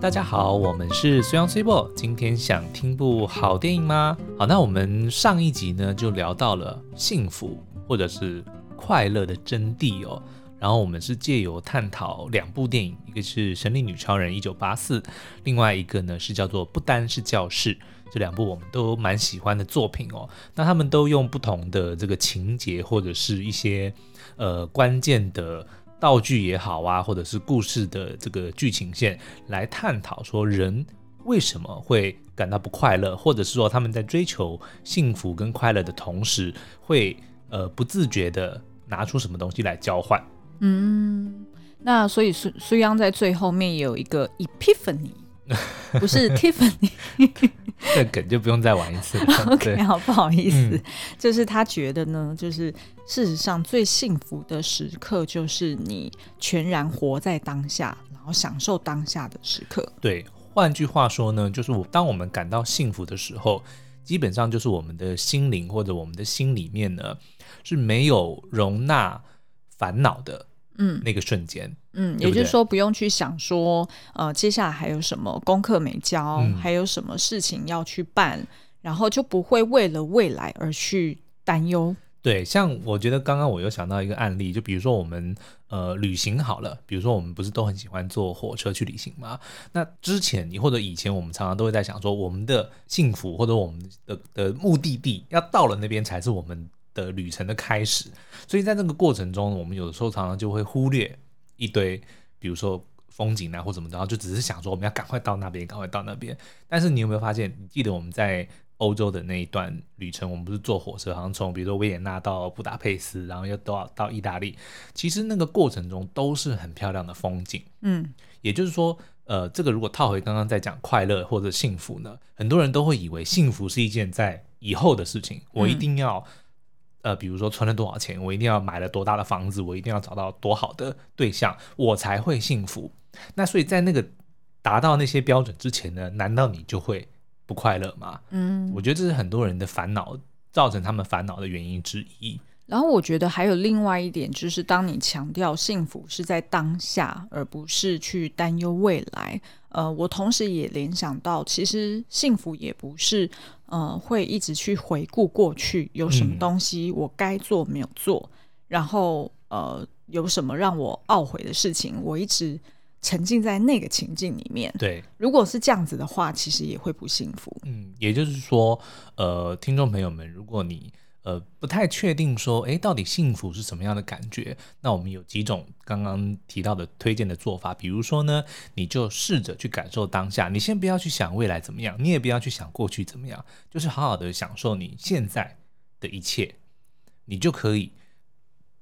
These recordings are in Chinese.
大家好，我们是虽阳虽播。今天想听部好电影吗？好，那我们上一集呢就聊到了幸福或者是快乐的真谛哦。然后我们是借由探讨两部电影，一个是《神力女超人》一九八四，另外一个呢是叫做《不丹是教室》。这两部我们都蛮喜欢的作品哦。那他们都用不同的这个情节或者是一些呃关键的。道具也好啊，或者是故事的这个剧情线来探讨说人为什么会感到不快乐，或者是说他们在追求幸福跟快乐的同时，会呃不自觉的拿出什么东西来交换。嗯，那所以苏苏央在最后面有一个 epiphany。不是 Tiffany，这梗就不用再玩一次了。OK，好，不好意思，嗯、就是他觉得呢，就是事实上最幸福的时刻就是你全然活在当下，然后享受当下的时刻。对，换句话说呢，就是我当我们感到幸福的时候，基本上就是我们的心灵或者我们的心里面呢是没有容纳烦恼的。嗯，那个瞬间，嗯，对对，也就是说不用去想说，呃，接下来还有什么功课没交，嗯，还有什么事情要去办，然后就不会为了未来而去担忧。对，像我觉得刚刚我又想到一个案例，就比如说我们呃旅行好了，比如说我们不是都很喜欢坐火车去旅行吗？那之前你或者以前我们常常都会在想说，我们的幸福或者我们的的目的地要到了那边才是我们。的旅程的开始，所以在那个过程中，我们有时候常常就会忽略一堆，比如说风景啊或怎么着，就只是想说我们要赶快到那边，赶快到那边。但是你有没有发现？你记得我们在欧洲的那一段旅程，我们不是坐火车，好像从比如说维也纳到布达佩斯，然后又到到意大利。其实那个过程中都是很漂亮的风景。嗯，也就是说，呃，这个如果套回刚刚在讲快乐或者幸福呢，很多人都会以为幸福是一件在以后的事情，我一定要。呃，比如说存了多少钱，我一定要买了多大的房子，我一定要找到多好的对象，我才会幸福。那所以在那个达到那些标准之前呢，难道你就会不快乐吗？嗯，我觉得这是很多人的烦恼，造成他们烦恼的原因之一。然后我觉得还有另外一点，就是当你强调幸福是在当下，而不是去担忧未来。呃，我同时也联想到，其实幸福也不是呃会一直去回顾过去有什么东西我该做没有做，嗯、然后呃有什么让我懊悔的事情，我一直沉浸在那个情境里面。对，如果是这样子的话，其实也会不幸福。嗯，也就是说，呃，听众朋友们，如果你呃，不太确定说，诶，到底幸福是什么样的感觉？那我们有几种刚刚提到的推荐的做法，比如说呢，你就试着去感受当下，你先不要去想未来怎么样，你也不要去想过去怎么样，就是好好的享受你现在的一切，你就可以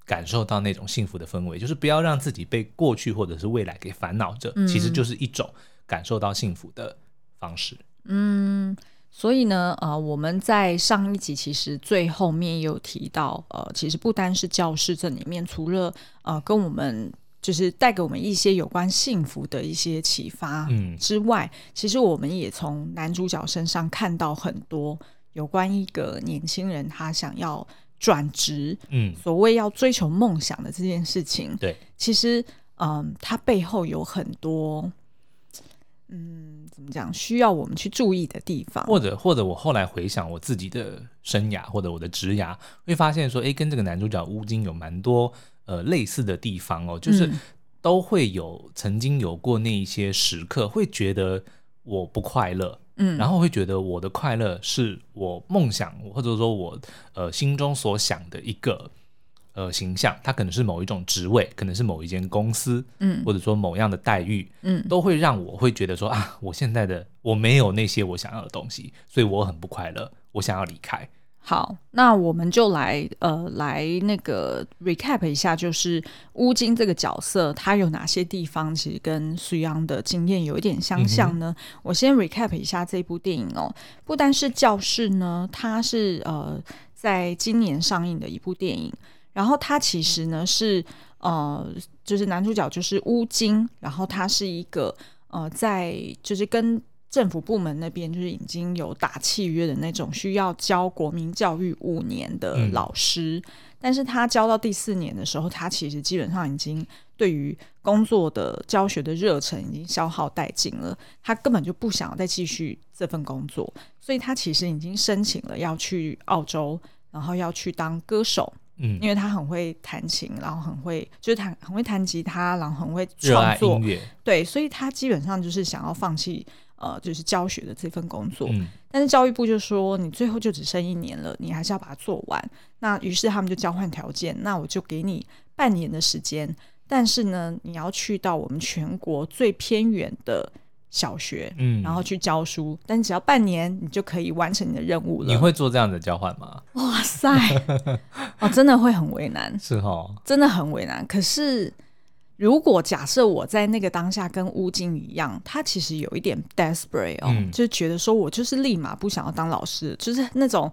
感受到那种幸福的氛围。就是不要让自己被过去或者是未来给烦恼着，其实就是一种感受到幸福的方式。嗯。所以呢，呃，我们在上一集其实最后面也有提到，呃，其实不单是教室这里面，除了呃跟我们就是带给我们一些有关幸福的一些启发之外，嗯，其实我们也从男主角身上看到很多有关一个年轻人他想要转职，嗯，所谓要追求梦想的这件事情，对，其实嗯，呃，他背后有很多。嗯，怎么讲？需要我们去注意的地方，或者或者我后来回想我自己的生涯或者我的职涯，会发现说，哎，跟这个男主角乌金有蛮多呃类似的地方哦，就是都会有曾经有过那一些时刻，会觉得我不快乐，嗯，然后会觉得我的快乐是我梦想或者说我呃心中所想的一个。呃，形象，它可能是某一种职位，可能是某一间公司，嗯，或者说某样的待遇，嗯，都会让我会觉得说啊，我现在的我没有那些我想要的东西，所以我很不快乐，我想要离开。好，那我们就来呃来那个 recap 一下，就是乌金这个角色，他有哪些地方其实跟苏央的经验有一点相像呢？嗯、我先 recap 一下这部电影哦，不单是教室呢，它是呃在今年上映的一部电影。然后它其实呢是呃，就是男主角就是乌金，然后他是一个呃，在就是跟政府部门那边就是已经有打契约的那种，需要教国民教育五年的老师。嗯、但是他教到第四年的时候，他其实基本上已经对于工作的教学的热忱已经消耗殆尽了，他根本就不想要再继续这份工作，所以他其实已经申请了要去澳洲，然后要去当歌手。嗯，因为他很会弹琴，然后很会就是弹很会弹吉他，然后很会创作。对，所以他基本上就是想要放弃呃，就是教学的这份工作。嗯，但是教育部就说你最后就只剩一年了，你还是要把它做完。那于是他们就交换条件，那我就给你半年的时间，但是呢，你要去到我们全国最偏远的。小学，嗯，然后去教书，但只要半年，你就可以完成你的任务了。你会做这样的交换吗？哇塞，哦，真的会很为难，是哦，真的很为难。可是，如果假设我在那个当下跟乌金一样，他其实有一点 desperate 哦，嗯，就觉得说我就是立马不想要当老师，就是那种。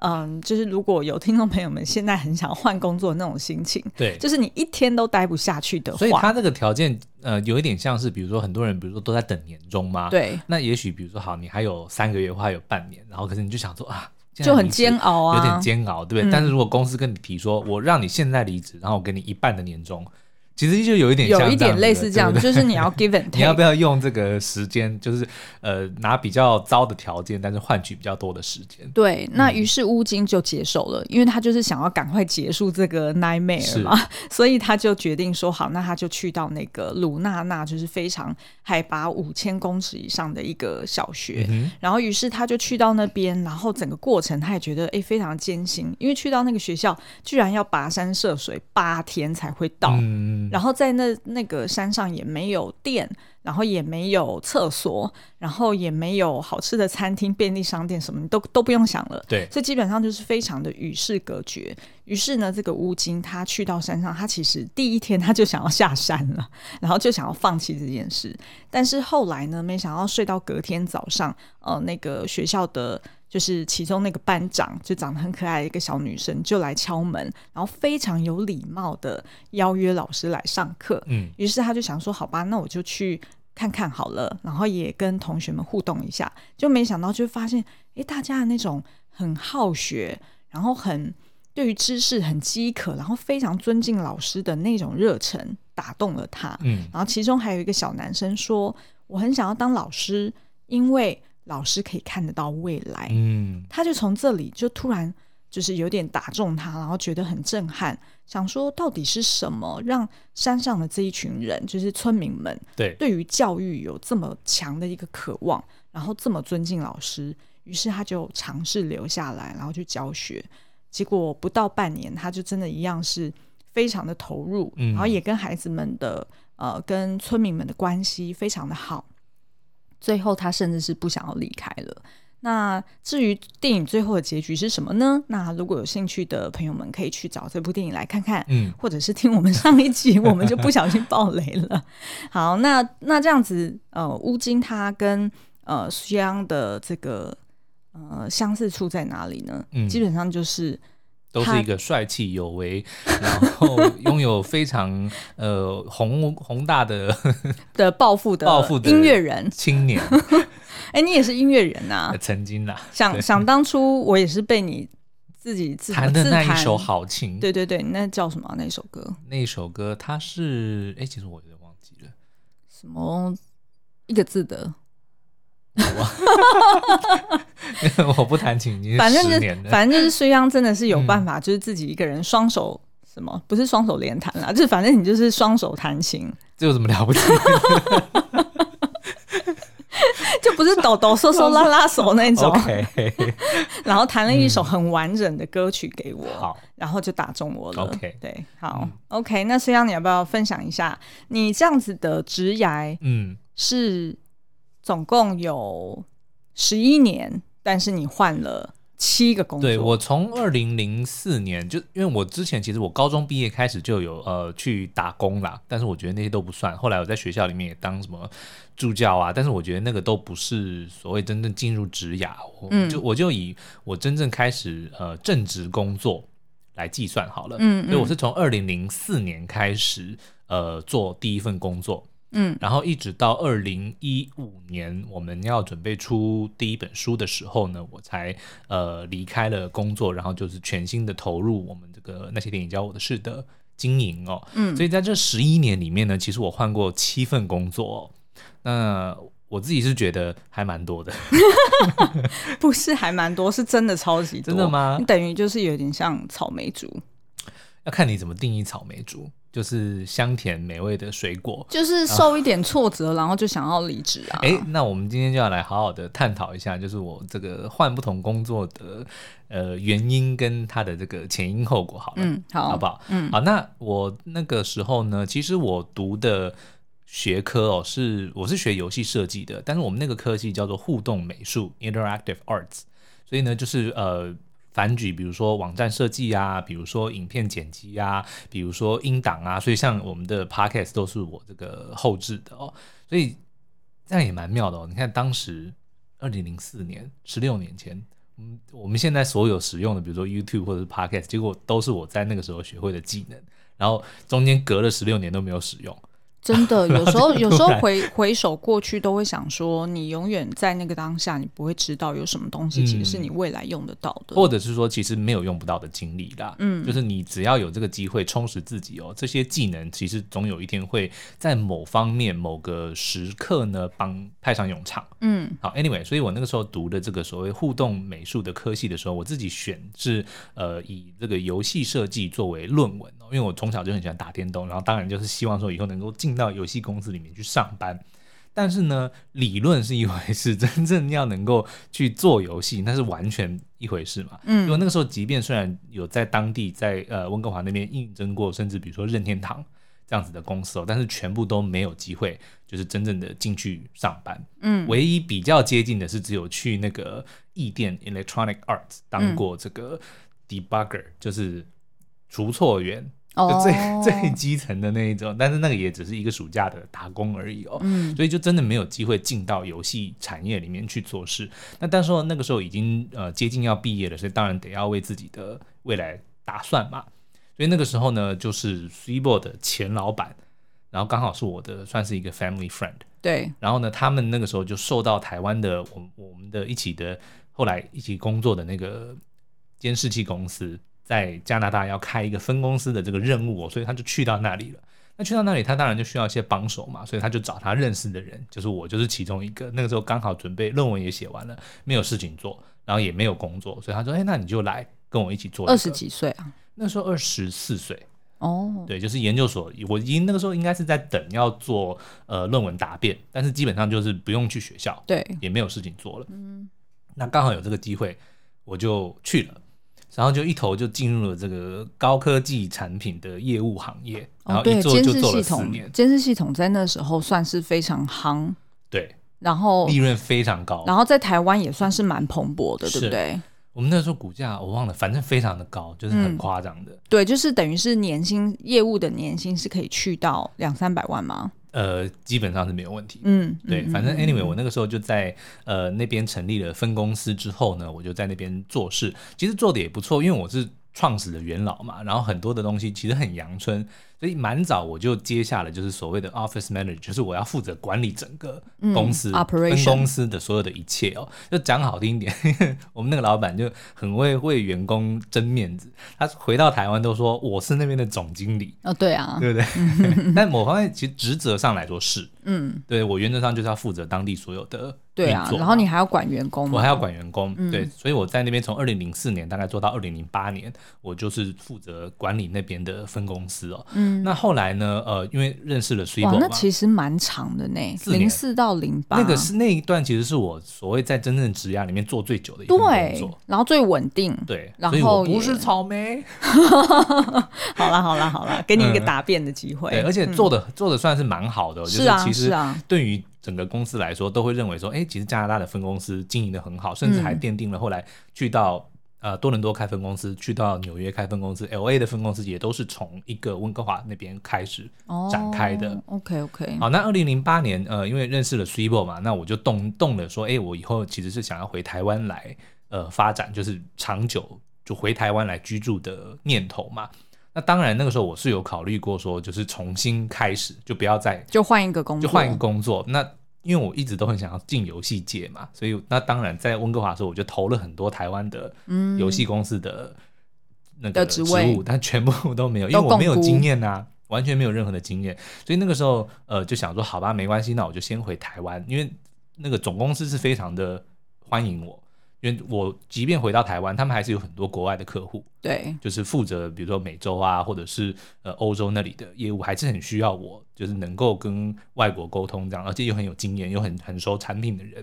嗯，就是如果有听众朋友们现在很想换工作那种心情，对，就是你一天都待不下去的话，所以他这个条件，呃，有一点像是，比如说很多人，比如说都在等年终嘛，对，那也许比如说好，你还有三个月或还有半年，然后可是你就想说啊，就很煎熬啊，有点煎熬，对不对？嗯，但是如果公司跟你提说，我让你现在离职，然后我给你一半的年终。其实就有一点像，有一点类似这样，对。对就是你要 give and take，你要不要用这个时间，就是呃拿比较糟的条件，但是换取比较多的时间。对，那于是乌金就接受了，嗯、因为他就是想要赶快结束这个 nightmare 嘛，所以他就决定说好，那他就去到那个鲁纳纳，就是非常海拔五千公尺以上的一个小学，嗯、然后于是他就去到那边，然后整个过程他也觉得哎非常艰辛，因为去到那个学校居然要跋山涉水八天才会到。嗯然后在那那个山上也没有电，然后也没有厕所，然后也没有好吃的餐厅、便利商店，什么都都不用想了。对，所以基本上就是非常的与世隔绝。于是呢，这个乌金他去到山上，他其实第一天他就想要下山了，然后就想要放弃这件事。但是后来呢，没想到睡到隔天早上，呃，那个学校的。就是其中那个班长，就长得很可爱的一个小女生，就来敲门，然后非常有礼貌的邀约老师来上课。嗯，于是他就想说，好吧，那我就去看看好了，然后也跟同学们互动一下。就没想到，就发现，哎，大家的那种很好学，然后很对于知识很饥渴，然后非常尊敬老师的那种热忱，打动了他。嗯，然后其中还有一个小男生说，我很想要当老师，因为。老师可以看得到未来，嗯，他就从这里就突然就是有点打中他，然后觉得很震撼，想说到底是什么让山上的这一群人，就是村民们，对，对于教育有这么强的一个渴望，然后这么尊敬老师，于是他就尝试留下来，然后去教学，结果不到半年，他就真的一样是非常的投入，嗯，然后也跟孩子们的呃跟村民们的关系非常的好。最后，他甚至是不想要离开了。那至于电影最后的结局是什么呢？那如果有兴趣的朋友们，可以去找这部电影来看看，嗯，或者是听我们上一集，我们就不小心爆雷了。好，那那这样子，呃，乌金他跟呃苏央的这个呃相似处在哪里呢？嗯，基本上就是。都是一个帅气有为，然后拥有非常呃宏宏大的的抱负的抱负的音乐人青年。哎，你也是音乐人呐、啊？曾经呐，想想当初我也是被你自己自弹的那一首好琴。对对对，那叫什么、啊？那首歌？那首歌它是哎，其实我有点忘记了，什么一个字的。我不弹琴，已经反正就是反正就是苏央真的是有办法，就是自己一个人双手什么，不是双手连弹啦，就是反正你就是双手弹琴，这有什么了不起？就不是抖抖嗦嗦拉拉手那种。然后弹了一首很完整的歌曲给我，好，然后就打中我了。Okay 对，好、嗯、，OK。那孙央，你要不要分享一下你这样子的职涯？嗯，是。总共有十一年，但是你换了七个工作。对，我从二零零四年就，因为我之前其实我高中毕业开始就有呃去打工啦，但是我觉得那些都不算。后来我在学校里面也当什么助教啊，但是我觉得那个都不是所谓真正进入职涯。嗯，就我就以我真正开始呃正职工作来计算好了。嗯，嗯，所以我是从二零零四年开始呃做第一份工作。嗯，然后一直到二零一五年我们要准备出第一本书的时候呢，我才呃离开了工作，然后就是全心的投入我们这个那些电影教我的事的经营哦。嗯，所以在这十一年里面呢，其实我换过七份工作哦。那我自己是觉得还蛮多的，不是还蛮多，是真的超级多。真的吗？你等于就是有点像草莓族，要看你怎么定义草莓族，就是香甜美味的水果，就是受一点挫折，啊、然后就想要离职啊。哎，那我们今天就要来好好的探讨一下，就是我这个换不同工作的呃原因跟它的这个前因后果好了，嗯，好，好不好？嗯，好。那我那个时候呢，其实我读的。学科哦，是我是学游戏设计的，但是我们那个科系叫做互动美术 （Interactive Arts），所以呢，就是呃，反举，比如说网站设计啊，比如说影片剪辑啊，比如说音档啊，所以像我们的 Podcast 都是我这个后置的哦，所以这样也蛮妙的哦。你看当时二零零四年，十六年前，嗯，我们现在所有使用的，比如说 YouTube 或者是 Podcast，结果都是我在那个时候学会的技能，然后中间隔了十六年都没有使用。真的，有时候有时候回回首过去，都会想说，你永远在那个当下，你不会知道有什么东西其实是你未来用得到的，或者是说，其实没有用不到的经历啦。嗯，就是你只要有这个机会充实自己哦，这些技能其实总有一天会在某方面、某个时刻呢帮派上用场。嗯，好，Anyway，所以我那个时候读的这个所谓互动美术的科系的时候，我自己选是呃以这个游戏设计作为论文哦，因为我从小就很喜欢打电动，然后当然就是希望说以后能够进到游戏公司里面去上班，但是呢，理论是一回事，真正要能够去做游戏，那是完全一回事嘛。嗯，因为那个时候，即便虽然有在当地在呃温哥华那边应征过，甚至比如说任天堂这样子的公司哦，但是全部都没有机会，就是真正的进去上班。嗯，唯一比较接近的是，只有去那个艺电 Electronic Arts 当过这个 debugger，嗯，就是除错员。就最、oh. 最基层的那一种，但是那个也只是一个暑假的打工而已哦，嗯，所以就真的没有机会进到游戏产业里面去做事。那但是说那个时候已经呃接近要毕业了，所以当然得要为自己的未来打算嘛。所以那个时候呢，就是 Sweebo 的前老板，然后刚好是我的算是一个 family friend，对。然后呢，他们那个时候就受到台湾的我我们的一起的后来一起工作的那个监视器公司。在加拿大要开一个分公司的这个任务哦，所以他就去到那里了。那去到那里，他当然就需要一些帮手嘛，所以他就找他认识的人，就是我，就是其中一个。那个时候刚好准备论文也写完了，没有事情做，然后也没有工作，所以他说：“哎，那你就来跟我一起做。”二十几岁啊？那时候二十四岁哦，对，就是研究所，我已经那个时候应该是在等要做呃论文答辩，但是基本上就是不用去学校，对，也没有事情做了。嗯，那刚好有这个机会，我就去了。然后就一头就进入了这个高科技产品的业务行业，然后一做就做了四年。监视系统在那时候算是非常夯，对，然后利润非常高，然后在台湾也算是蛮蓬勃的，对不对？我们那时候股价我忘了，反正非常的高，就是很夸张的。嗯、对，就是等于是年薪业务的年薪是可以去到两三百万吗？呃，基本上是没有问题。嗯，对，反正 anyway，我那个时候就在呃那边成立了分公司之后呢，我就在那边做事，其实做的也不错，因为我是创始的元老嘛，然后很多的东西其实很阳春。所以蛮早我就接下了，就是所谓的 office manager，就是我要负责管理整个公司、嗯、分公司的所有的一切哦。就讲好听一点，我们那个老板就很会为员工争面子。他回到台湾都说我是那边的总经理哦，对啊，对不对？但某方面其实职责上来说是，嗯，对，我原则上就是要负责当地所有的。对啊，然后你还要管员工，我还要管员工，嗯、对，所以我在那边从二零零四年大概做到二零零八年，我就是负责管理那边的分公司哦。嗯，那后来呢？呃，因为认识了 Sweebo 嘛，那其实蛮长的呢，零四到零八，那个是那一段其实是我所谓在真正职涯里面做最久的一段工作，对，然后最稳定，对，然后不是草莓。好了好了好了，给你一个答辩的机会，嗯、对，而且做的、嗯、做的算是蛮好的，就是其实对于。整个公司来说，都会认为说，哎，其实加拿大的分公司经营的很好，甚至还奠定了后来去到呃多伦多开分公司，去到纽约开分公司，LA 的分公司也都是从一个温哥华那边开始展开的。Oh, OK OK。好，那二零零八年，呃，因为认识了 Sweebo 嘛，那我就动动了说，哎，我以后其实是想要回台湾来呃发展，就是长久就回台湾来居住的念头嘛。那当然那个时候我是有考虑过说，就是重新开始，就不要再就换一个工作，就换一个工作。那因为我一直都很想要进游戏界嘛，所以那当然在温哥华的时候，我就投了很多台湾的游戏公司的那个职务，但全部都没有，因为我没有经验啊，完全没有任何的经验。所以那个时候呃就想说，好吧，没关系，那我就先回台湾，因为那个总公司是非常的欢迎我。因为我即便回到台湾，他们还是有很多国外的客户，对，就是负责比如说美洲啊，或者是呃欧洲那里的业务，还是很需要我，就是能够跟外国沟通这样，而且又很有经验，又很很熟产品的人，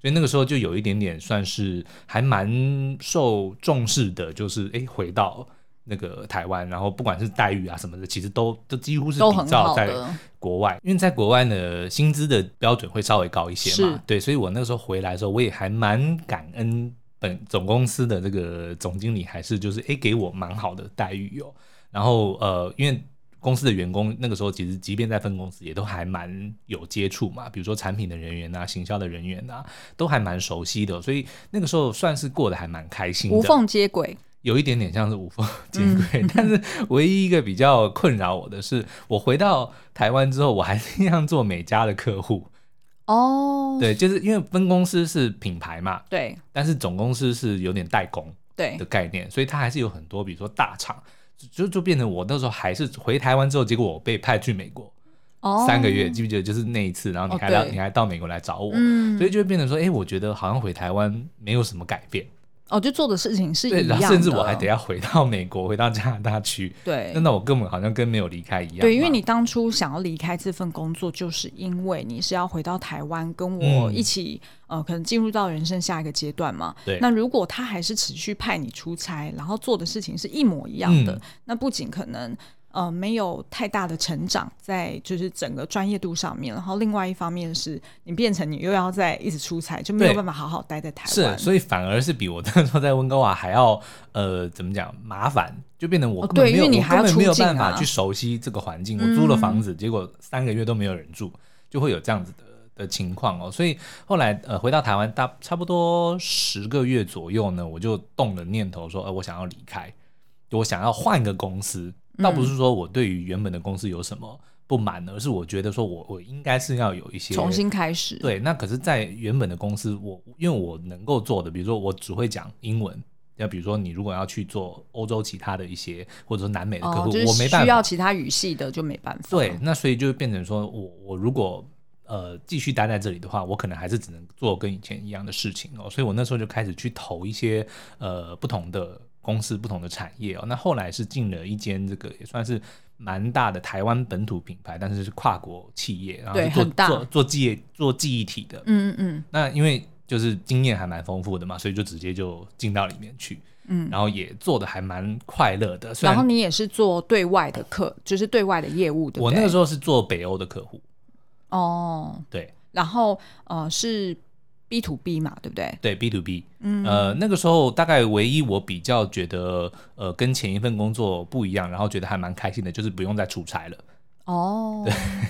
所以那个时候就有一点点算是还蛮受重视的，就是哎回到。那个台湾，然后不管是待遇啊什么的，其实都都几乎是比照在国外，因为在国外呢，薪资的标准会稍微高一些嘛。对，所以我那个时候回来的时候，我也还蛮感恩本总公司的这个总经理，还是就是诶给我蛮好的待遇哟。然后呃，因为公司的员工那个时候其实即便在分公司，也都还蛮有接触嘛，比如说产品的人员啊、行销的人员啊，都还蛮熟悉的，所以那个时候算是过得还蛮开心的，无缝接轨。有一点点像是无缝接轨，嗯、但是唯一一个比较困扰我的是，我回到台湾之后，我还是一样做美家的客户。哦，对，就是因为分公司是品牌嘛，对，但是总公司是有点代工对。的概念，所以它还是有很多，比如说大厂，就就变成我那时候还是回台湾之后，结果我被派去美国，哦，三个月，记不记得？就是那一次，然后你还到、哦、你还到美国来找我，嗯，所以就会变成说，哎，我觉得好像回台湾没有什么改变。哦，就做的事情是一样的，对，甚至我还得要回到美国，回到加拿大去。对，那我根本好像跟没有离开一样。对，因为你当初想要离开这份工作，就是因为你是要回到台湾跟我一起，嗯、呃，可能进入到人生下一个阶段嘛。对。那如果他还是持续派你出差，然后做的事情是一模一样的，嗯、那不仅可能。呃，没有太大的成长在就是整个专业度上面，然后另外一方面是你变成你又要在一直出差，就没有办法好好待在台湾。是，所以反而是比我那时候在温哥华还要呃怎么讲麻烦，就变成我根本没有、哦对，因为你还要出啊、我根本没有办法去熟悉这个环境。我租了房子，嗯、结果三个月都没有人住，就会有这样子的的情况哦。所以后来呃回到台湾大差不多十个月左右呢，我就动了念头说，呃我想要离开，我想要换一个公司。倒不是说我对于原本的公司有什么不满，而是我觉得说我我应该是要有一些重新开始。对，那可是，在原本的公司，我因为我能够做的，比如说我只会讲英文，要比如说你如果要去做欧洲其他的一些，或者说南美的客户，我没办法。需要其他语系的就没办法。对，那所以就变成说我我如果呃继续待在这里的话，我可能还是只能做跟以前一样的事情哦。所以我那时候就开始去投一些呃不同的。公司不同的产业哦，那后来是进了一间这个也算是蛮大的台湾本土品牌，但是是跨国企业，然后做做做记忆做记忆体的，嗯嗯嗯。那因为就是经验还蛮丰富的嘛，所以就直接就进到里面去，嗯，然后也做的还蛮快乐的。然后你也是做对外的客，就是对外的业务的。我那个时候是做北欧的客户，哦，对，然后呃是。B to B 嘛，对不对？对 B to B，嗯，呃，那个时候大概唯一我比较觉得，呃，跟前一份工作不一样，然后觉得还蛮开心的，就是不用再出差了。哦，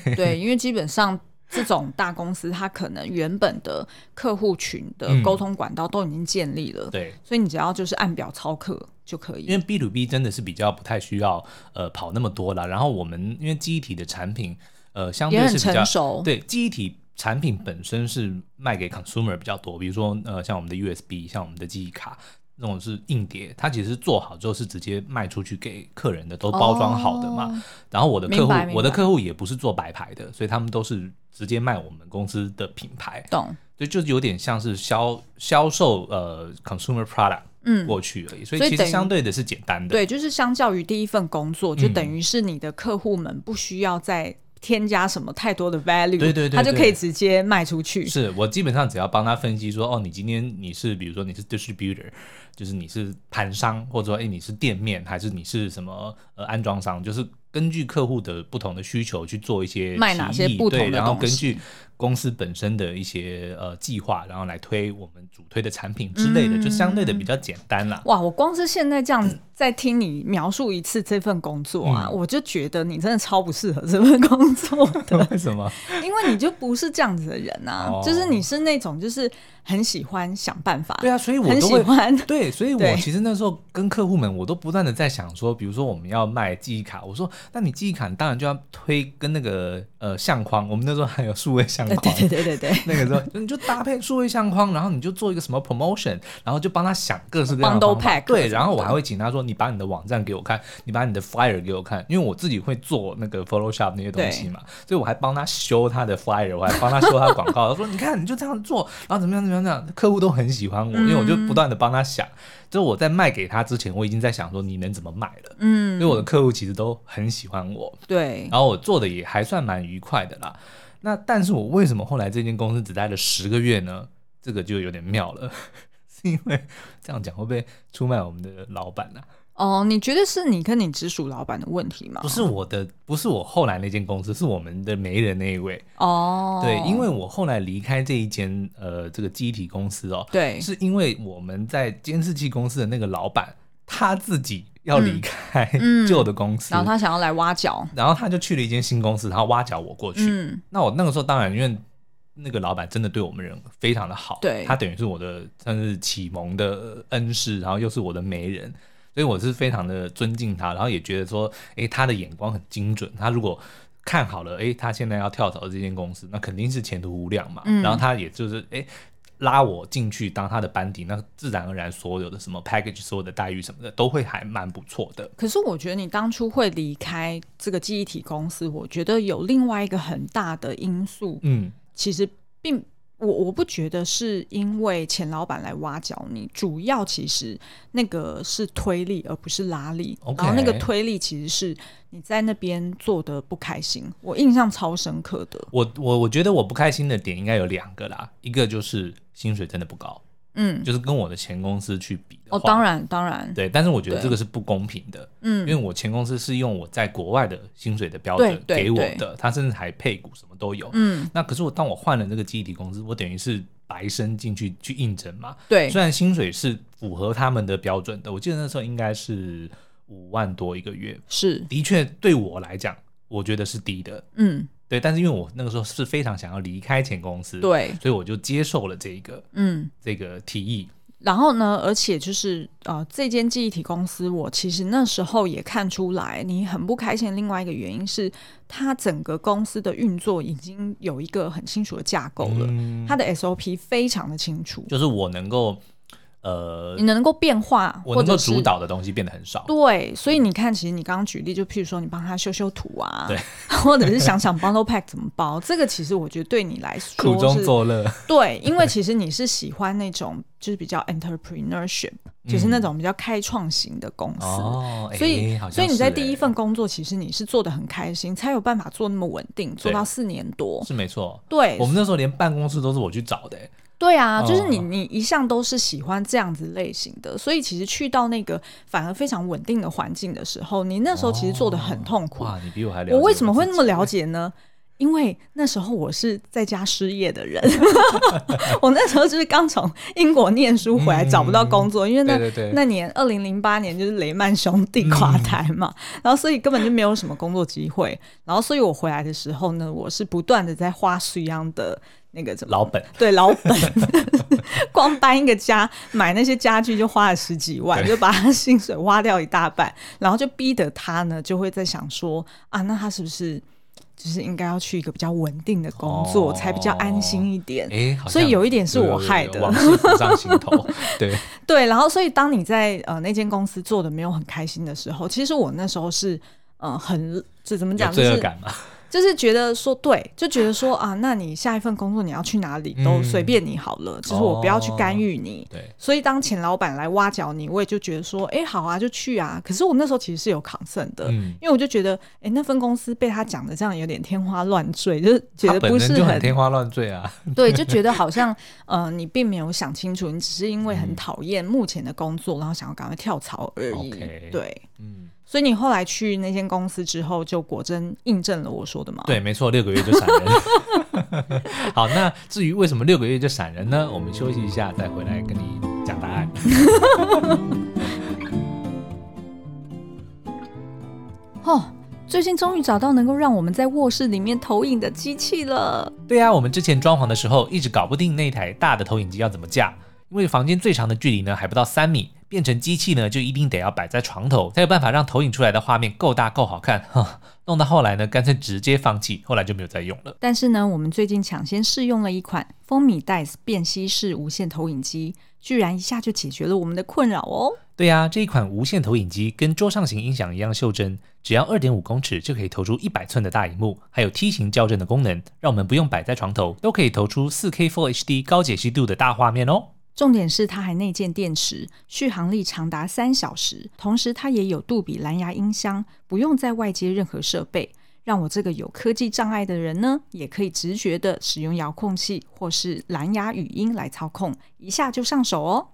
对，对，因为基本上这种大公司，它可能原本的客户群的沟通管道都已经建立了，对、嗯，所以你只要就是按表操课就可以。因为 B to B 真的是比较不太需要呃跑那么多了，然后我们因为记忆体的产品，呃，相对是比较成熟，对记忆体。产品本身是卖给 consumer 比较多，比如说呃，像我们的 USB，像我们的记忆卡，那种是硬碟，它其实做好之后是直接卖出去给客人的，都包装好的嘛。哦、然后我的客户，我的客户也不是做白牌的，所以他们都是直接卖我们公司的品牌。懂？所以就有点像是销销售呃 consumer product 嗯过去而已，嗯、所以其实相对的是简单的。对，就是相较于第一份工作，就等于是你的客户们不需要再。添加什么太多的 value，对对对，他就可以直接卖出去。是我基本上只要帮他分析说，哦，你今天你是比如说你是 distributor，就是你是盘商，或者说哎你是店面，还是你是什么呃安装商，就是根据客户的不同的需求去做一些卖哪些不同的东西，然后根据公司本身的一些呃计划，然后来推我们主推的产品之类的，嗯、就相对的比较简单啦。哇，我光是现在这样在听你描述一次这份工作啊，嗯、我就觉得你真的超不适合这份工作的。为什么？因为你就不是这样子的人啊，哦、就是你是那种就是很喜欢想办法。对啊，所以我都会很喜欢。对，所以我其实那时候跟客户们，我都不断的在想说，比如说我们要卖记忆卡，我说，那你记忆卡当然就要推跟那个呃相框，我们那时候还有数位相框，对对对对对，那个时候你就搭配数位相框，然后你就做一个什么 promotion，然后就帮他想各式各样的方法。对，然后我还会请他说，你把你的网站给我看，你把你的 flyer 给我看，因为我自己会做那个 Photoshop 那些东西嘛，所以我还帮他修他的 flyer，我还帮他修他的广告。他说，你看你就这样做，然后怎么样怎么样这样，客户都很喜欢我，因为我就不断的帮他想。就我在卖给他之前，我已经在想说你能怎么卖了。嗯，因为我的客户其实都很喜欢我。对，然后我做的也还算蛮愉快的啦。那但是我为什么后来这间公司只待了十个月呢？这个就有点妙了，是因为这样讲会不会出卖我们的老板呢、啊？哦，你觉得是你跟你直属老板的问题吗？不是我的，不是我后来那间公司，是我们的媒人那一位。哦，对，因为我后来离开这一间呃这个记忆体公司哦，对，是因为我们在监视器公司的那个老板他自己要离开旧的公司，然后他想要来挖角，然后他就去了一间新公司，然后挖角我过去。嗯，那我那个时候当然因为那个老板真的对我们人非常的好，对，他等于是我的算是启蒙的恩师，然后又是我的媒人。所以我是非常的尊敬他，然后也觉得说，诶，他的眼光很精准。他如果看好了，诶，他现在要跳槽这间公司，那肯定是前途无量嘛。嗯、然后他也就是，诶，拉我进去当他的班底，那自然而然所有的什么 package、所有的待遇什么的，都会还蛮不错的。可是我觉得你当初会离开这个记忆体公司，我觉得有另外一个很大的因素，嗯，其实并。我我不觉得是因为钱老板来挖角你，主要其实那个是推力，而不是拉力。然后那个推力其实是你在那边做的不开心，我印象超深刻的。我我我觉得我不开心的点应该有两个啦，一个就是薪水真的不高。嗯，就是跟我的前公司去比的话，哦，当然当然，对，但是我觉得这个是不公平的，嗯，因为我前公司是用我在国外的薪水的标准给我的，他甚至还配股什么都有，嗯，那可是我当我换了这个记忆体公司，我等于是白身进去去应征嘛，对，虽然薪水是符合他们的标准的，我记得那时候应该是五万多一个月，是，的确对我来讲，我觉得是低的，嗯。对，但是因为我那个时候是非常想要离开前公司，对，所以我就接受了这个，嗯，这个提议。然后呢，而且就是呃，这间记忆体公司，我其实那时候也看出来你很不开心的另外一个原因是，它整个公司的运作已经有一个很清楚的架构了，嗯，它的 SOP 非常的清楚，就是我能够。呃，你能够变化，我能够主导的东西变得很少。对，所以你看，其实你刚刚举例，就譬如说，你帮他修修图啊，对，或者是想想 bundle pack 怎么包，这个其实我觉得对你来说苦中作乐。对，因为其实你是喜欢那种就是比较 entrepreneurship，就是那种比较开创型的公司。哦，所以所以你在第一份工作，其实你是做的很开心，才有办法做那么稳定，做到四年多。是没错。对，我们那时候连办公室都是我去找的。对啊，就是你，你一向都是喜欢这样子类型的，所以其实去到那个反而非常稳定的环境的时候，你那时候其实做的很痛苦。哇，你比我还了解。我为什么会那么了解呢？因为那时候我是在家失业的人，我那时候就是刚从英国念书回来，找不到工作，因为那那年二零零八年就是雷曼兄弟垮台嘛，然后所以根本就没有什么工作机会，然后所以我回来的时候呢，我是不断的在花水样的。那个什么老本，对老本，光搬一个家买那些家具就花了十几万，就把他薪水花掉一大半，然后就逼得他呢就会在想说啊，那他是不是就是应该要去一个比较稳定的工作，哦、才比较安心一点？哎，所以有一点是我害的，往事浮上心头。对对，然后所以当你在呃那间公司做的没有很开心的时候，其实我那时候是呃很这怎么讲？罪恶感嘛。就是觉得说对，就觉得说 啊，那你下一份工作你要去哪里都随便你好了，只、嗯、是我不要去干预你。对，所以当前老板来挖角你，我也就觉得说，哎、欸，好啊，就去啊。可是我那时候其实是有 concern 的，嗯、因为我就觉得，哎、欸，那份公司被他讲的这样有点天花乱坠，就是觉得不是很，很天花乱坠啊。对，就觉得好像呃，你并没有想清楚，你只是因为很讨厌目前的工作，然后想要赶快跳槽而已。对，嗯。所以你后来去那间公司之后，就果真印证了我说的吗？对，没错，六个月就闪人。好，那至于为什么六个月就闪人呢？我们休息一下，再回来跟你讲答案。哦，最近终于找到能够让我们在卧室里面投影的机器了。对呀、啊，我们之前装潢的时候一直搞不定那台大的投影机要怎么架，因为房间最长的距离呢还不到三米。变成机器呢，就一定得要摆在床头，才有办法让投影出来的画面够大够好看。哈，弄到后来呢，干脆直接放弃，后来就没有再用了。但是呢，我们最近抢先试用了一款风米 Dice 便携式无线投影机，居然一下就解决了我们的困扰哦。对呀、啊，这一款无线投影机跟桌上型音响一样袖珍，只要二点五公尺就可以投出一百寸的大荧幕，还有梯形校正的功能，让我们不用摆在床头，都可以投出四 K Full HD 高解析度的大画面哦。重点是它还内建电池，续航力长达三小时。同时，它也有杜比蓝牙音箱，不用再外接任何设备，让我这个有科技障碍的人呢，也可以直觉地使用遥控器或是蓝牙语音来操控，一下就上手哦。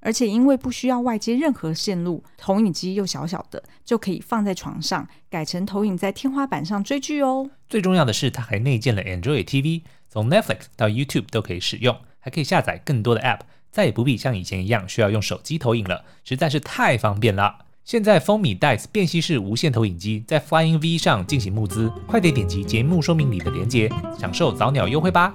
而且因为不需要外接任何线路，投影机又小小的，就可以放在床上，改成投影在天花板上追剧哦。最重要的是，它还内建了 Android TV，从 Netflix 到 YouTube 都可以使用。还可以下载更多的 App，再也不必像以前一样需要用手机投影了，实在是太方便了。现在风米 Dice 便携式无线投影机在 Flying V 上进行募资，快点点击节目说明里的链接，享受早鸟优惠吧。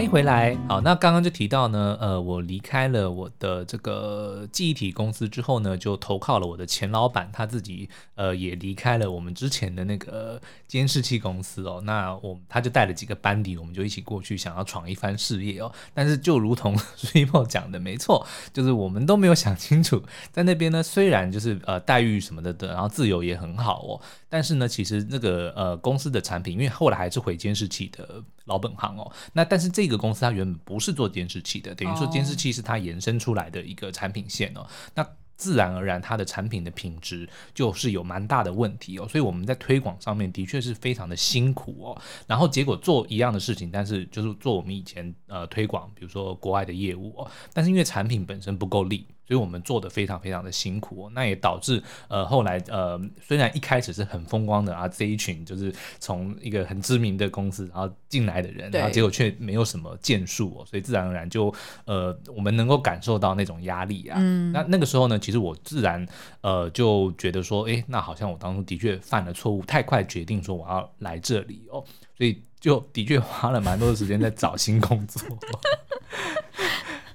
欢迎回来。好，那刚刚就提到呢，呃，我离开了我的这个记忆体公司之后呢，就投靠了我的前老板，他自己呃也离开了我们之前的那个监视器公司哦。那我他就带了几个班底，我们就一起过去，想要闯一番事业哦。但是就如同 Repo 讲的，没错，就是我们都没有想清楚，在那边呢，虽然就是呃待遇什么的的，然后自由也很好哦。但是呢，其实那个呃公司的产品，因为后来还是回监视器的老本行哦。那但是这个公司它原本不是做监视器的，等于说监视器是它延伸出来的一个产品线哦。那自然而然它的产品的品质就是有蛮大的问题哦。所以我们在推广上面的确是非常的辛苦哦。然后结果做一样的事情，但是就是做我们以前呃推广，比如说国外的业务哦。但是因为产品本身不够力。所以我们做的非常非常的辛苦哦，那也导致呃后来呃虽然一开始是很风光的啊，这一群就是从一个很知名的公司然后进来的人，然后结果却没有什么建树哦，所以自然而然就呃我们能够感受到那种压力啊。嗯，那那个时候呢，其实我自然呃就觉得说，哎，那好像我当初的确犯了错误，太快决定说我要来这里哦，所以就的确花了蛮多的时间在找新工作。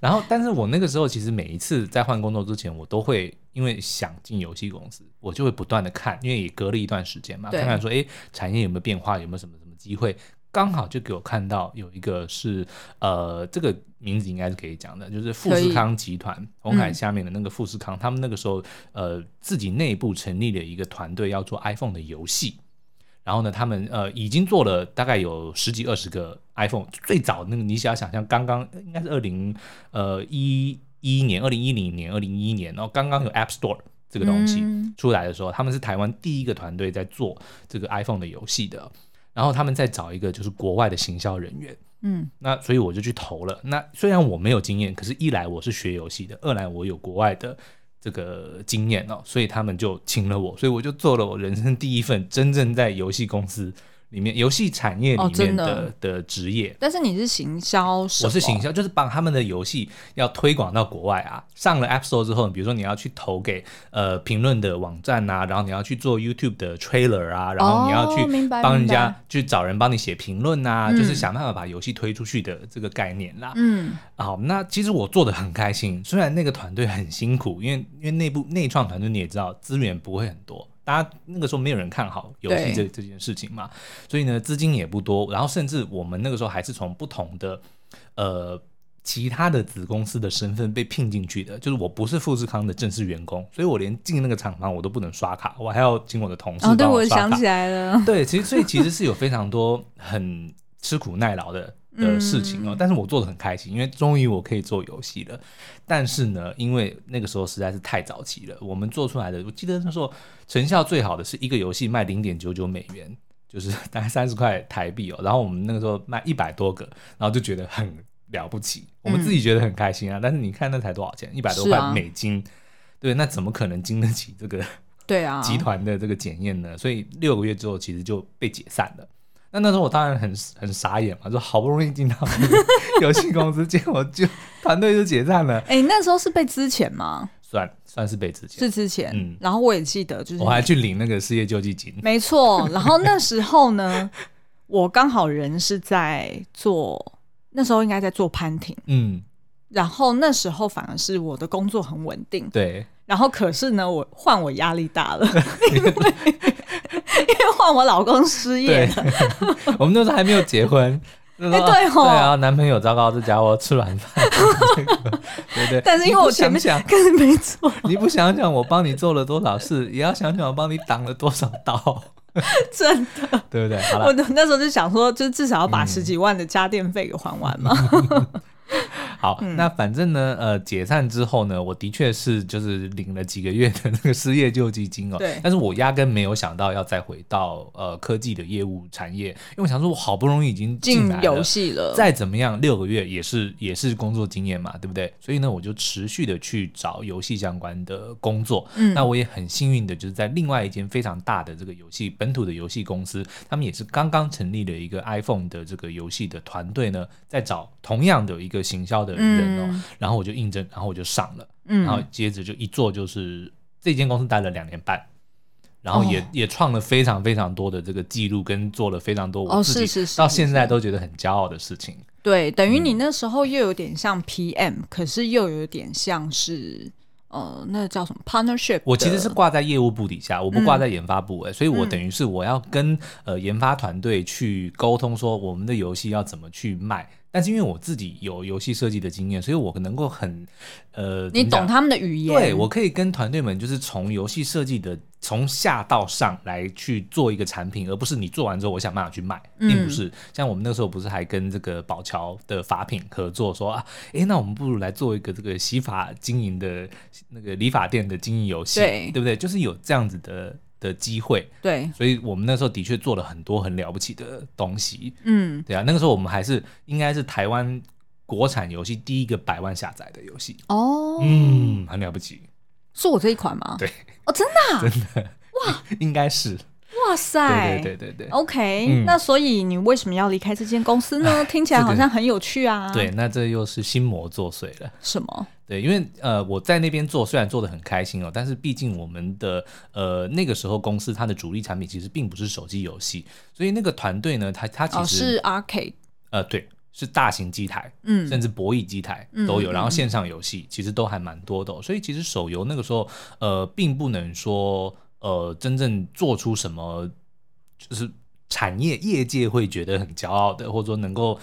然后，但是我那个时候其实每一次在换工作之前，我都会因为想进游戏公司，我就会不断的看，因为也隔了一段时间嘛，看看说，哎，产业有没有变化，有没有什么什么机会，刚好就给我看到有一个是，呃，这个名字应该是可以讲的，就是富士康集团红海下面的那个富士康，嗯、他们那个时候呃自己内部成立了一个团队，要做 iPhone 的游戏。然后呢，他们呃已经做了大概有十几二十个 iPhone，最早那个你想要想象，刚刚应该是二零呃一一年、二零一零年、二零一一年，然后刚刚有 App Store 这个东西出来的时候，嗯、他们是台湾第一个团队在做这个 iPhone 的游戏的。然后他们在找一个就是国外的行销人员，嗯，那所以我就去投了。那虽然我没有经验，可是一来我是学游戏的，二来我有国外的。这个经验哦，所以他们就请了我，所以我就做了我人生第一份真正在游戏公司里面游戏产业里面的、哦、的、的职业，但是你是行销，我是行销，就是帮他们的游戏要推广到国外啊。上了 App Store 之后，比如说你要去投给呃评论的网站啊，然后你要去做 YouTube 的 trailer 啊，然后你要去帮人家去找人帮你写评论啊，就是想办法把游戏推出去的这个概念啦。嗯，好，那其实我做的很开心，虽然那个团队很辛苦，因为因为内部内创团队你也知道资源不会很多。大家那个时候没有人看好游戏这这件事情嘛，所以呢资金也不多，然后甚至我们那个时候还是从不同的呃其他的子公司的身份被聘进去的，就是我不是富士康的正式员工，所以我连进那个厂房我都不能刷卡，我还要请我的同事帮我刷卡。哦，对，我想起来了。对，其实所以其实是有非常多很吃苦耐劳的。的事情哦，嗯、但是我做的很开心，因为终于我可以做游戏了。但是呢，因为那个时候实在是太早期了，我们做出来的，我记得那时候成效最好的是一个游戏卖零点九九美元，就是大概三十块台币哦。然后我们那个时候卖一百多个，然后就觉得很了不起，我们自己觉得很开心啊。嗯、但是你看那才多少钱？一百多块美金，啊、对，那怎么可能经得起这个对啊集团的这个检验呢？所以六个月之后，其实就被解散了。那那时候我当然很很傻眼嘛，就好不容易进到 游戏公司，结果就团队就解散了。哎、欸，那时候是被资遣吗？算算是被资遣，是资遣。嗯，然后我也记得，就是我还去领那个失业救济金。没错，然后那时候呢，我刚好人是在做，那时候应该在做潘婷。嗯，然后那时候反而是我的工作很稳定。对。然后可是呢，我换我压力大了，因为 因为换我老公失业了。我们那时候还没有结婚。哎、欸，对哦，对啊，男朋友糟糕，这家伙吃软饭，对对。但是因为我前面想跟你没错，你不想想我帮你做了多少事，也要想想我帮你挡了多少刀，真的，对不对？好了，我那时候就想说，就至少要把十几万的家电费给还完嘛。嗯 好，嗯、那反正呢，呃，解散之后呢，我的确是就是领了几个月的那个失业救济金哦。对。但是我压根没有想到要再回到呃科技的业务产业，因为我想说，我好不容易已经进游戏了，再怎么样六个月也是也是工作经验嘛，对不对？所以呢，我就持续的去找游戏相关的工作。嗯。那我也很幸运的就是在另外一间非常大的这个游戏本土的游戏公司，他们也是刚刚成立了一个 iPhone 的这个游戏的团队呢，在找同样的一个行销的人哦。嗯然后我就应征，然后我就上了，嗯，然后接着就一做就是这间公司待了两年半，然后也、哦、也创了非常非常多的这个记录，跟做了非常多我自己到现在都觉得很骄傲的事情。对，等于你那时候又有点像 PM，、嗯、可是又有点像是呃，那、叫什么 partnership？我其实是挂在业务部底下，我不挂在研发部哎、嗯，所以我等于是我要跟呃研发团队去沟通，说我们的游戏要怎么去卖。但是因为我自己有游戏设计的经验，所以我能够很，呃，你懂他们的语言，对，我可以跟团队们就是从游戏设计的从下到上来去做一个产品，而不是你做完之后我想办法去卖，并不是、嗯、像我们那时候不是还跟这个宝桥的法品合作说啊，哎，那我们不如来做一个这个洗发经营的那个理发店的经营游戏，对，对不对？就是有这样子的。的机会，对，所以我们那时候的确做了很多很了不起的东西，嗯，对啊，那个时候我们还是应该是台湾国产游戏第一个百万下载的游戏哦，嗯，很了不起，是我这一款吗？对，哦，真的、啊，真的，哇，应该是。哇塞！对对对对对，OK、嗯。那所以你为什么要离开这间公司呢？听起来好像很有趣啊。对，那这又是心魔作祟了。什么？对，因为呃，我在那边做，虽然做的很开心哦，但是毕竟我们的呃那个时候公司它的主力产品其实并不是手机游戏，所以那个团队呢，它它其实、哦、是 arcade，呃，对，是大型机台，嗯，甚至博弈机台都有，嗯、然后线上游戏其实都还蛮多的、哦，所以其实手游那个时候呃，并不能说。呃，真正做出什么，就是产业业界会觉得很骄傲的，或者说能够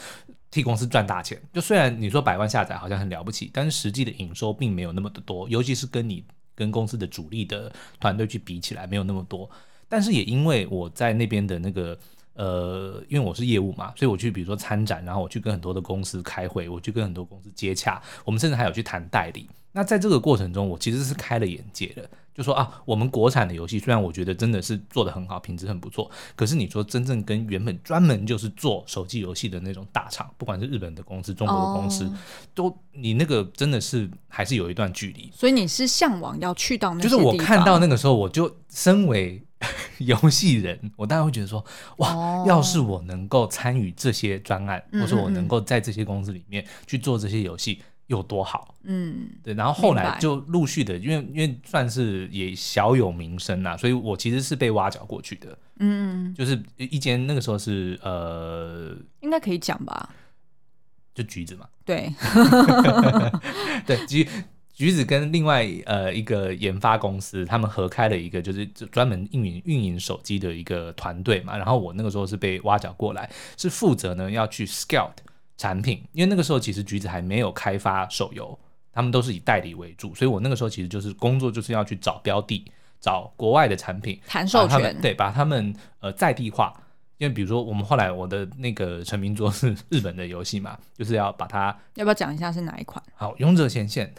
替公司赚大钱。就虽然你说百万下载好像很了不起，但是实际的营收并没有那么的多，尤其是跟你跟公司的主力的团队去比起来，没有那么多。但是也因为我在那边的那个呃，因为我是业务嘛，所以我去比如说参展，然后我去跟很多的公司开会，我去跟很多公司接洽，我们甚至还有去谈代理。那在这个过程中，我其实是开了眼界的。就说啊，我们国产的游戏虽然我觉得真的是做的很好，品质很不错，可是你说真正跟原本专门就是做手机游戏的那种大厂，不管是日本的公司、中国的公司，哦、都你那个真的是还是有一段距离。所以你是向往要去到那？就是我看到那个时候，我就身为 游戏人，我当然会觉得说，哇，哦、要是我能够参与这些专案，或者我能够在这些公司里面去做这些游戏。有多好，嗯，对，然后后来就陆续的，因为因为算是也小有名声啦，所以我其实是被挖角过去的，嗯，就是一间那个时候是呃，应该可以讲吧，就橘子嘛，对，对橘橘子跟另外呃一个研发公司，他们合开了一个就是专门运营运营手机的一个团队嘛，然后我那个时候是被挖角过来，是负责呢要去 scout。产品，因为那个时候其实橘子还没有开发手游，他们都是以代理为主，所以我那个时候其实就是工作就是要去找标的，找国外的产品谈授权，对，把他们呃在地化。因为比如说我们后来我的那个成名作是日本的游戏嘛，就是要把它要不要讲一下是哪一款？好，勇者前线，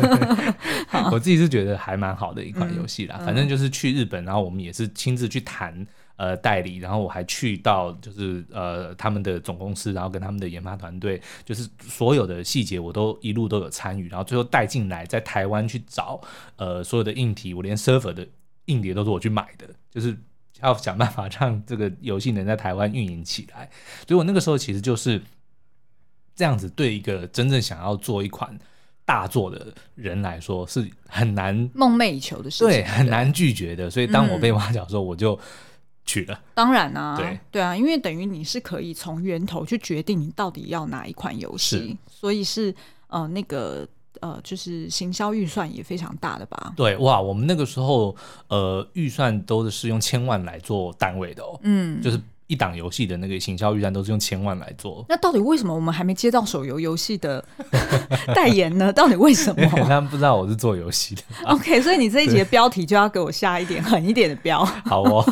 我自己是觉得还蛮好的一款游戏啦。嗯、反正就是去日本，然后我们也是亲自去谈。呃代理，然后我还去到就是呃他们的总公司，然后跟他们的研发团队，就是所有的细节我都一路都有参与，然后最后带进来，在台湾去找呃所有的硬体，我连 server 的硬碟都是我去买的，就是要想办法让这个游戏能在台湾运营起来。所以我那个时候其实就是这样子，对一个真正想要做一款。大作的人来说是很难梦寐以求的事情，对，很难拒绝的。所以当我被挖角的时候，我就去了。当然啊，对对啊，因为等于你是可以从源头去决定你到底要哪一款游戏，所以是呃那个呃就是行销预算也非常大的吧？对，哇，我们那个时候呃预算都是用千万来做单位的哦，嗯，就是。一档游戏的那个行销预算都是用千万来做，那到底为什么我们还没接到手游游戏的 代言呢？到底为什么？他们不知道我是做游戏的。OK，所以你这一集的标题就要给我下一点狠一点的标。好哦，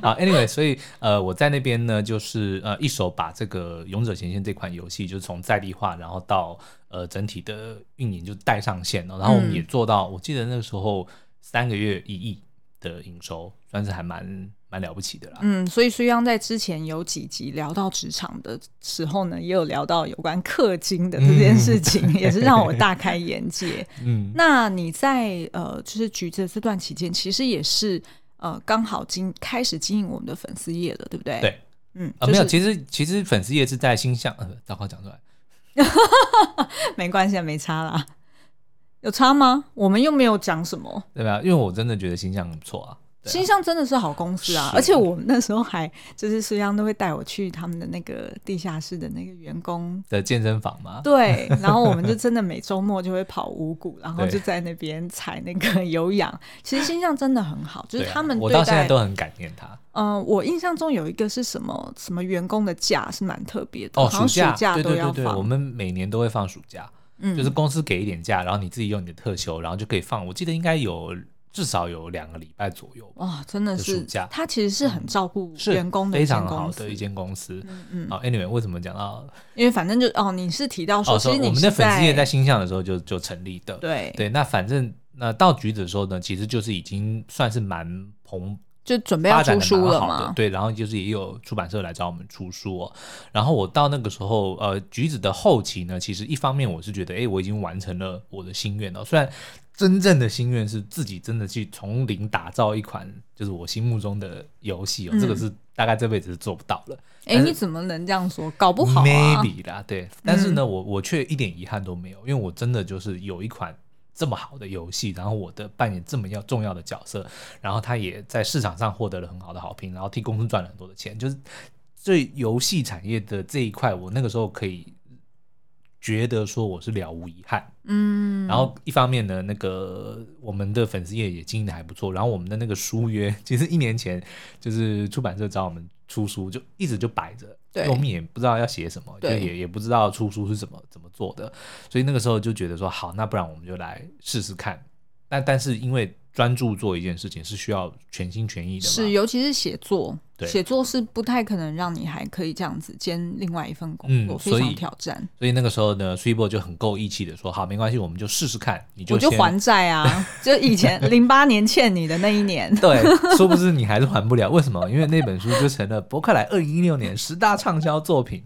好，Anyway，所以呃，我在那边呢，就是呃，一手把这个《勇者前线》这款游戏，就是从在地化，然后到呃整体的运营就带上线了，然后我们也做到，嗯、我记得那个时候三个月一亿的营收，算是还蛮。蛮了不起的啦，嗯，所以苏央在之前有几集聊到职场的时候呢，也有聊到有关氪金的这件事情，嗯、也是让我大开眼界。嗯，那你在呃，就是橘子这段期间，其实也是呃，刚好经开始经营我们的粉丝业了，对不对？对，嗯，啊，没有，其实其实粉丝业是在星象，呃，糟糕，讲出来，没关系，没差啦，有差吗？我们又没有讲什么，对吧？因为我真的觉得星象很不错啊。星象真的是好公司啊，而且我们那时候还就是苏央都会带我去他们的那个地下室的那个员工的健身房嘛。对，然后我们就真的每周末就会跑五谷，然后就在那边踩那个有氧。其实新象真的很好，就是他们我到现在都很感念他。嗯、呃，我印象中有一个是什么什么员工的假是蛮特别的，哦，暑假都要放。对对对，我们每年都会放暑假，嗯，就是公司给一点假，然后你自己用你的特休，然后就可以放。我记得应该有。至少有两个礼拜左右哇，真的是暑假。他其实是很照顾员工的，非常好的一间公司。嗯嗯。好，Anyway，为什么讲到？因为反正就哦，你是提到说，哦、说我们的粉丝也在星象的时候就就成立的。对对，那反正那到橘子的时候呢，其实就是已经算是蛮蓬，就准备要出书了嘛。对，然后就是也有出版社来找我们出书哦。然后我到那个时候，呃，橘子的后期呢，其实一方面我是觉得，哎，我已经完成了我的心愿了，虽然。真正的心愿是自己真的去从零打造一款，就是我心目中的游戏哦，嗯、这个是大概这辈子是做不到了。哎、欸，你怎么能这样说？搞不好、啊、maybe 啦，对。但是呢，嗯、我我却一点遗憾都没有，因为我真的就是有一款这么好的游戏，然后我的扮演这么要重要的角色，然后他也在市场上获得了很好的好评，然后替公司赚了很多的钱，就是对游戏产业的这一块，我那个时候可以。觉得说我是了无遗憾，嗯，然后一方面呢，那个我们的粉丝业也经营的还不错，然后我们的那个书约，其实一年前就是出版社找我们出书，就一直就摆着，对，我们也不知道要写什么，就，也也不知道出书是怎么怎么做的，所以那个时候就觉得说好，那不然我们就来试试看，但但是因为专注做一件事情是需要全心全意的，是，尤其是写作。对写作是不太可能让你还可以这样子兼另外一份工作，嗯、非常挑战。所以那个时候呢，Super 就很够义气的说：“好，没关系，我们就试试看。”你就我就还债啊，就以前零八年欠你的那一年。对，说不是你还是还不了？为什么？因为那本书就成了博客来二零一六年十大畅销作品。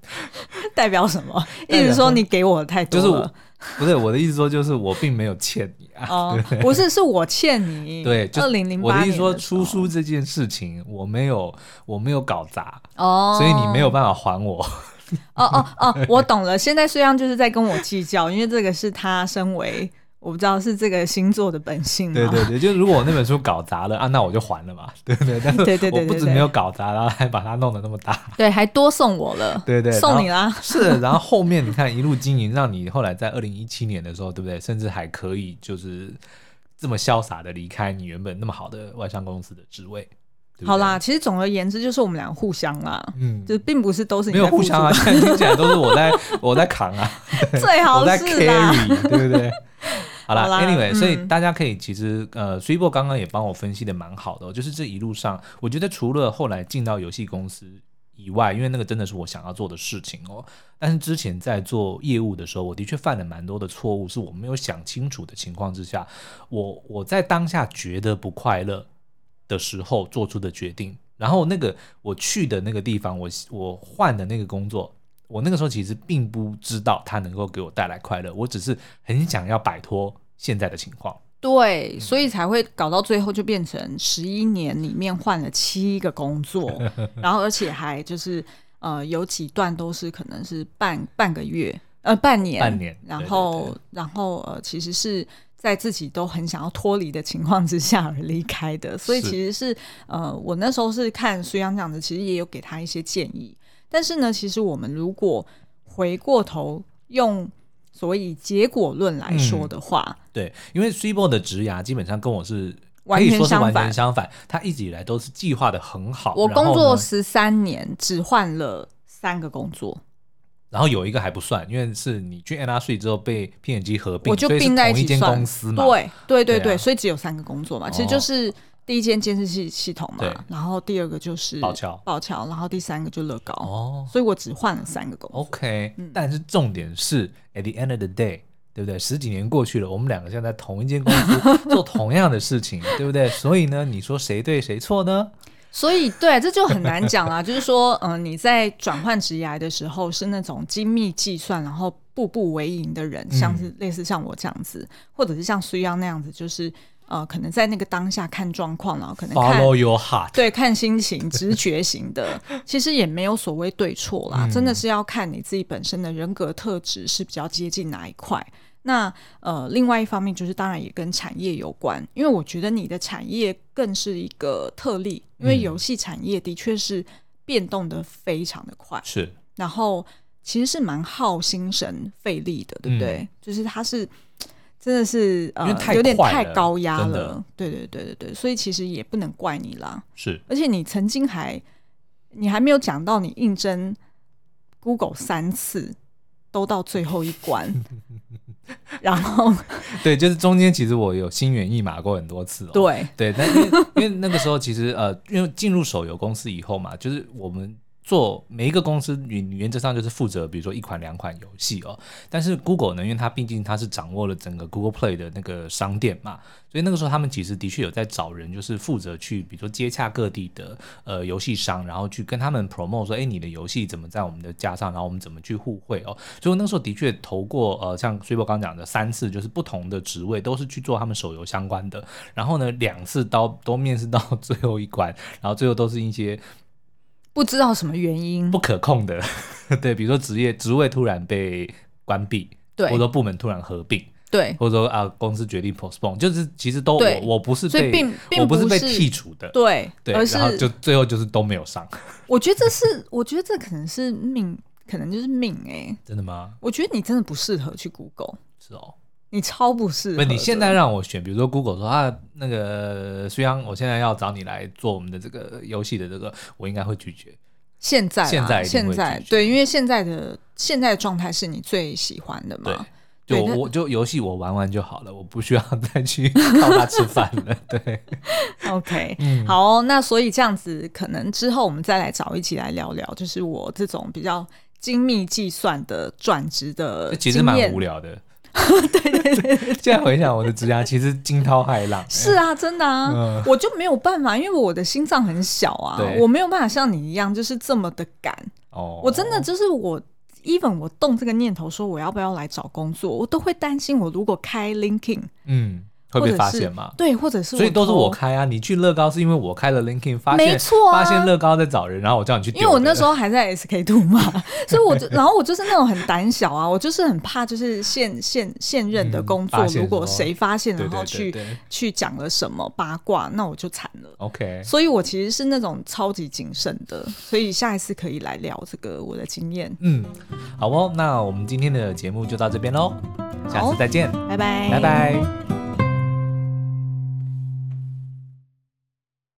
代表什么？意思说你给我的太多了。就是 不是我的意思，说就是我并没有欠你啊。哦，不是，是我欠你。对，二零零八年。我的意思说，出书这件事情，我没有，我没有搞砸。哦。所以你没有办法还我。哦哦哦，我懂了。现在虽然就是在跟我计较，因为这个是他身为。我不知道是这个星座的本性吗？对对对，就是如果我那本书搞砸了啊，那我就还了嘛，对不对？但是我不止没有搞砸，然后还把它弄得那么大，对，还多送我了，对对，送你啦。是，然后后面你看一路经营，让你后来在二零一七年的时候，对不对？甚至还可以就是这么潇洒的离开你原本那么好的外商公司的职位。对对好啦，其实总而言之就是我们两个互相啦，嗯，就并不是都是你没有互相啊，现在听起来都是我在我在扛啊，最好是啦，我在 carry，对不对？好了，Anyway，、嗯、所以大家可以其实呃，Super 刚刚也帮我分析的蛮好的、哦，就是这一路上，我觉得除了后来进到游戏公司以外，因为那个真的是我想要做的事情哦。但是之前在做业务的时候，我的确犯了蛮多的错误，是我没有想清楚的情况之下，我我在当下觉得不快乐的时候做出的决定。然后那个我去的那个地方，我我换的那个工作，我那个时候其实并不知道它能够给我带来快乐，我只是很想要摆脱现在的情况。对，所以才会搞到最后就变成十一年里面换了七个工作，然后而且还就是呃有几段都是可能是半半个月呃半年，半年，然后然后呃其实是。在自己都很想要脱离的情况之下而离开的，所以其实是，是呃，我那时候是看苏央这样子，其实也有给他一些建议。但是呢，其实我们如果回过头用所谓以结果论来说的话，嗯、对，因为 Switchboard 的职涯基本上跟我是完全相反，完全相反，他一直以来都是计划的很好。我工作十三年，只换了三个工作。然后有一个还不算，因为是你去 Sui 之后被 P&G 合并，我就并在一起算。同一间公司嘛。对对对对，所以只有三个工作嘛，其实就是第一间监视器系统嘛，然后第二个就是宝桥，宝桥，然后第三个就乐高。哦，所以我只换了三个工作。OK，、嗯、但是重点是 At the end of the day，对不对？十几年过去了，我们两个现在在同一间公司 做同样的事情，对不对？所以呢，你说谁对谁错呢？所以，对，这就很难讲啦。就是说，嗯、呃，你在转换职涯的时候是那种精密计算，然后步步为营的人，像是类似像我这样子，嗯、或者是像苏央那样子，就是呃，可能在那个当下看状况，然后可能看 Follow your heart，对，看心情、直觉型的，其实也没有所谓对错啦，嗯、真的是要看你自己本身的人格特质是比较接近哪一块。那呃，另外一方面就是，当然也跟产业有关，因为我觉得你的产业更是一个特例，因为游戏产业的确是变动的非常的快，是，然后其实是蛮耗心神费力的，对不对？嗯、就是它是真的是呃，有点太高压了，对对对对对，所以其实也不能怪你啦，是，而且你曾经还你还没有讲到你应征 Google 三次。都到最后一关，然后 对，就是中间其实我有心猿意马过很多次哦。对对，但因为因为那个时候其实呃，因为进入手游公司以后嘛，就是我们。做每一个公司，原原则上就是负责，比如说一款两款游戏哦。但是 Google 呢，因为它毕竟它是掌握了整个 Google Play 的那个商店嘛，所以那个时候他们其实的确有在找人，就是负责去，比如说接洽各地的呃游戏商，然后去跟他们 promote 说，哎，你的游戏怎么在我们的架上，然后我们怎么去互惠哦。所以那个时候的确投过呃，像薛博刚讲的三次，就是不同的职位都是去做他们手游相关的。然后呢，两次都都面试到 最后一关，然后最后都是一些。不知道什么原因，不可控的，对，比如说职业职位突然被关闭，对，或者说部门突然合并，对，或者说啊公司决定 postpone，就是其实都我我不是被并并不我不是被剔除的，对，对，然后就最后就是都没有上。我觉得这是，我觉得这可能是命，可能就是命哎、欸，真的吗？我觉得你真的不适合去 Google，是哦。你超不适合。不，你现在让我选，比如说 Google 说啊，那个虽然，我现在要找你来做我们的这个游戏的这个，我应该会拒绝。现在，现在，现在，对，因为现在的现在的状态是你最喜欢的嘛？对，就我就游戏我玩玩就好了，我不需要 再去靠他吃饭了。对，OK，嗯，好哦，那所以这样子，可能之后我们再来找一起来聊聊，就是我这种比较精密计算的转职的，其实蛮无聊的。对对对，现在回想我的职涯，其实惊涛骇浪。是啊，真的啊，嗯、我就没有办法，因为我的心脏很小啊，我没有办法像你一样，就是这么的赶。哦，我真的就是我，even 我动这个念头说我要不要来找工作，我都会担心，我如果开 LinkedIn，嗯。会被发现吗？对，或者是所以都是我开啊。你去乐高是因为我开了 LinkedIn，发现没错、啊，发现乐高在找人，然后我叫你去。因为我那时候还在 SK Two 嘛，所以我就然后我就是那种很胆小啊，我就是很怕就是现现现任的工作，嗯、如果谁发现然后去去讲了什么八卦，那我就惨了。OK，所以我其实是那种超级谨慎的，所以下一次可以来聊这个我的经验。嗯，好哦，那我们今天的节目就到这边喽，下次再见，拜拜，拜拜。